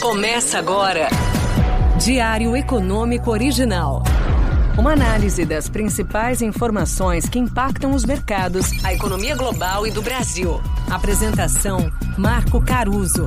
Começa agora. Diário Econômico Original. Uma análise das principais informações que impactam os mercados, a economia global e do Brasil. Apresentação: Marco Caruso.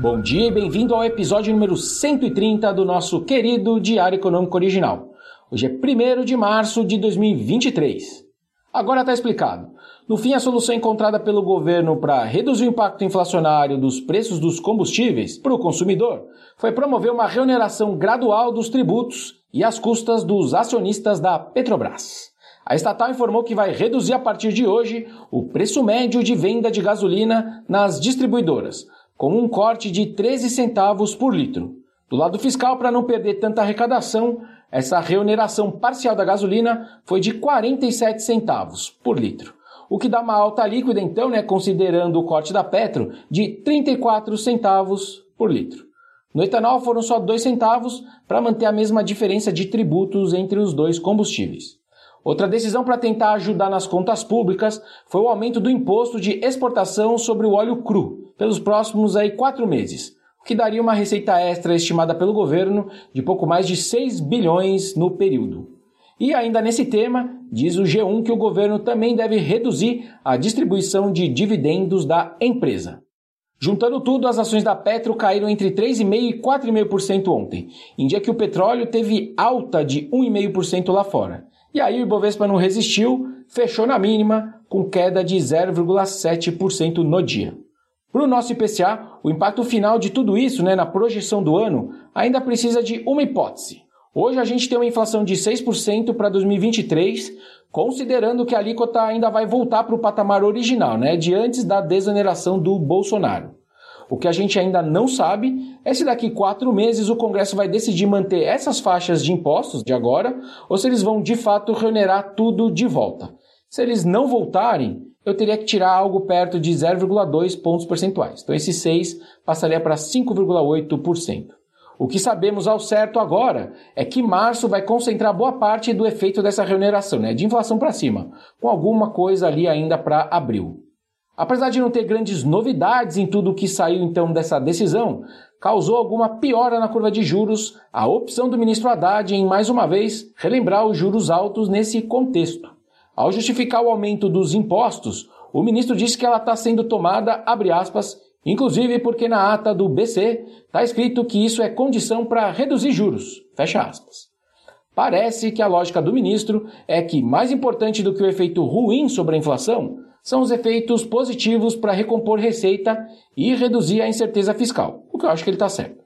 Bom dia e bem-vindo ao episódio número 130 do nosso querido Diário Econômico Original. Hoje é 1 de março de 2023. Agora está explicado. No fim, a solução encontrada pelo governo para reduzir o impacto inflacionário dos preços dos combustíveis para o consumidor foi promover uma reoneração gradual dos tributos e as custas dos acionistas da Petrobras. A estatal informou que vai reduzir a partir de hoje o preço médio de venda de gasolina nas distribuidoras, com um corte de 13 centavos por litro. Do lado fiscal, para não perder tanta arrecadação, essa reoneração parcial da gasolina foi de 47 centavos por litro o que dá uma alta líquida, então, né, considerando o corte da Petro, de 34 centavos por litro. No etanol foram só 2 centavos para manter a mesma diferença de tributos entre os dois combustíveis. Outra decisão para tentar ajudar nas contas públicas foi o aumento do imposto de exportação sobre o óleo cru pelos próximos aí quatro meses, o que daria uma receita extra estimada pelo governo de pouco mais de 6 bilhões no período. E ainda nesse tema, diz o G1 que o governo também deve reduzir a distribuição de dividendos da empresa. Juntando tudo, as ações da Petro caíram entre 3,5% e 4,5% ontem, em dia que o petróleo teve alta de 1,5% lá fora. E aí o Ibovespa não resistiu, fechou na mínima, com queda de 0,7% no dia. Para o nosso IPCA, o impacto final de tudo isso né, na projeção do ano ainda precisa de uma hipótese. Hoje a gente tem uma inflação de 6% para 2023, considerando que a alíquota ainda vai voltar para o patamar original, né, de antes da desoneração do Bolsonaro. O que a gente ainda não sabe é se daqui quatro meses o Congresso vai decidir manter essas faixas de impostos de agora ou se eles vão de fato reonerar tudo de volta. Se eles não voltarem, eu teria que tirar algo perto de 0,2 pontos percentuais. Então esse 6 passaria para 5,8%. O que sabemos ao certo agora é que março vai concentrar boa parte do efeito dessa remuneração, né, de inflação para cima, com alguma coisa ali ainda para abril. Apesar de não ter grandes novidades em tudo o que saiu então dessa decisão, causou alguma piora na curva de juros a opção do ministro Haddad em mais uma vez relembrar os juros altos nesse contexto. Ao justificar o aumento dos impostos, o ministro disse que ela está sendo tomada, abre aspas, Inclusive porque na ata do BC está escrito que isso é condição para reduzir juros. Fecha aspas. Parece que a lógica do ministro é que mais importante do que o efeito ruim sobre a inflação são os efeitos positivos para recompor receita e reduzir a incerteza fiscal, o que eu acho que ele está certo.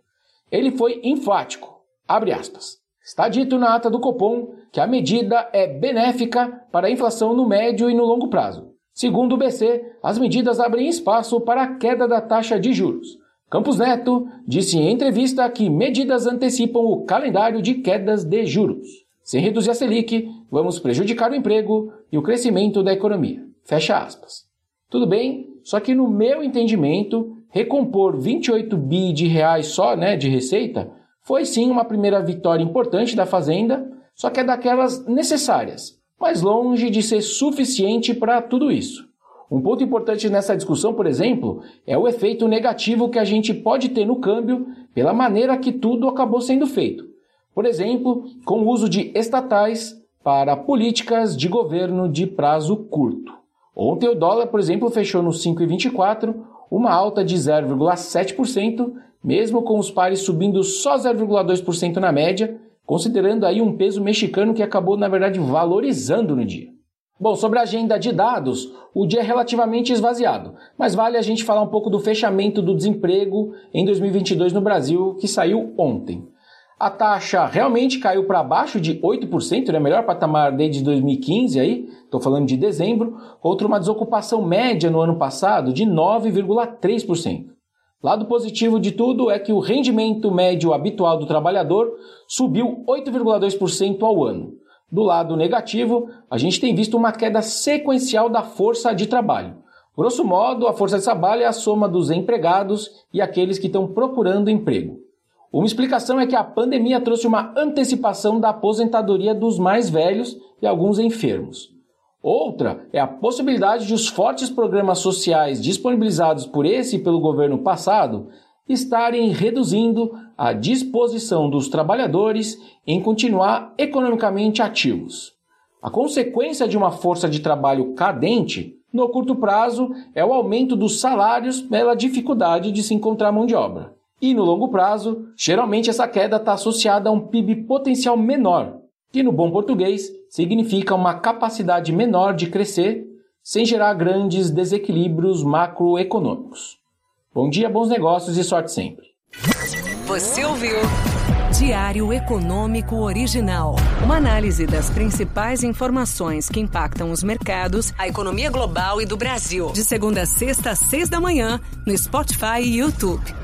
Ele foi enfático. Abre aspas. Está dito na ata do Copom que a medida é benéfica para a inflação no médio e no longo prazo Segundo o BC, as medidas abrem espaço para a queda da taxa de juros. Campos Neto disse em entrevista que medidas antecipam o calendário de quedas de juros. Sem reduzir a Selic, vamos prejudicar o emprego e o crescimento da economia. Fecha aspas. Tudo bem, só que no meu entendimento, recompor 28 bi de reais só né, de receita foi sim uma primeira vitória importante da Fazenda, só que é daquelas necessárias mas longe de ser suficiente para tudo isso. Um ponto importante nessa discussão, por exemplo, é o efeito negativo que a gente pode ter no câmbio pela maneira que tudo acabou sendo feito. Por exemplo, com o uso de estatais para políticas de governo de prazo curto. Ontem o dólar, por exemplo, fechou no 5,24, uma alta de 0,7%, mesmo com os pares subindo só 0,2% na média, considerando aí um peso mexicano que acabou, na verdade, valorizando no dia. Bom, sobre a agenda de dados, o dia é relativamente esvaziado, mas vale a gente falar um pouco do fechamento do desemprego em 2022 no Brasil, que saiu ontem. A taxa realmente caiu para baixo de 8%, né? melhor patamar desde 2015 aí, estou falando de dezembro, contra uma desocupação média no ano passado de 9,3%. Lado positivo de tudo é que o rendimento médio habitual do trabalhador subiu 8,2% ao ano. Do lado negativo, a gente tem visto uma queda sequencial da força de trabalho. Grosso modo, a força de trabalho é a soma dos empregados e aqueles que estão procurando emprego. Uma explicação é que a pandemia trouxe uma antecipação da aposentadoria dos mais velhos e alguns enfermos. Outra é a possibilidade de os fortes programas sociais disponibilizados por esse e pelo governo passado estarem reduzindo a disposição dos trabalhadores em continuar economicamente ativos. A consequência de uma força de trabalho cadente, no curto prazo, é o aumento dos salários pela dificuldade de se encontrar mão de obra. E no longo prazo, geralmente essa queda está associada a um PIB potencial menor, que no bom português significa uma capacidade menor de crescer sem gerar grandes desequilíbrios macroeconômicos. Bom dia, bons negócios e sorte sempre. Você ouviu Diário Econômico Original. Uma análise das principais informações que impactam os mercados, a economia global e do Brasil. De segunda a sexta às seis da manhã, no Spotify e YouTube.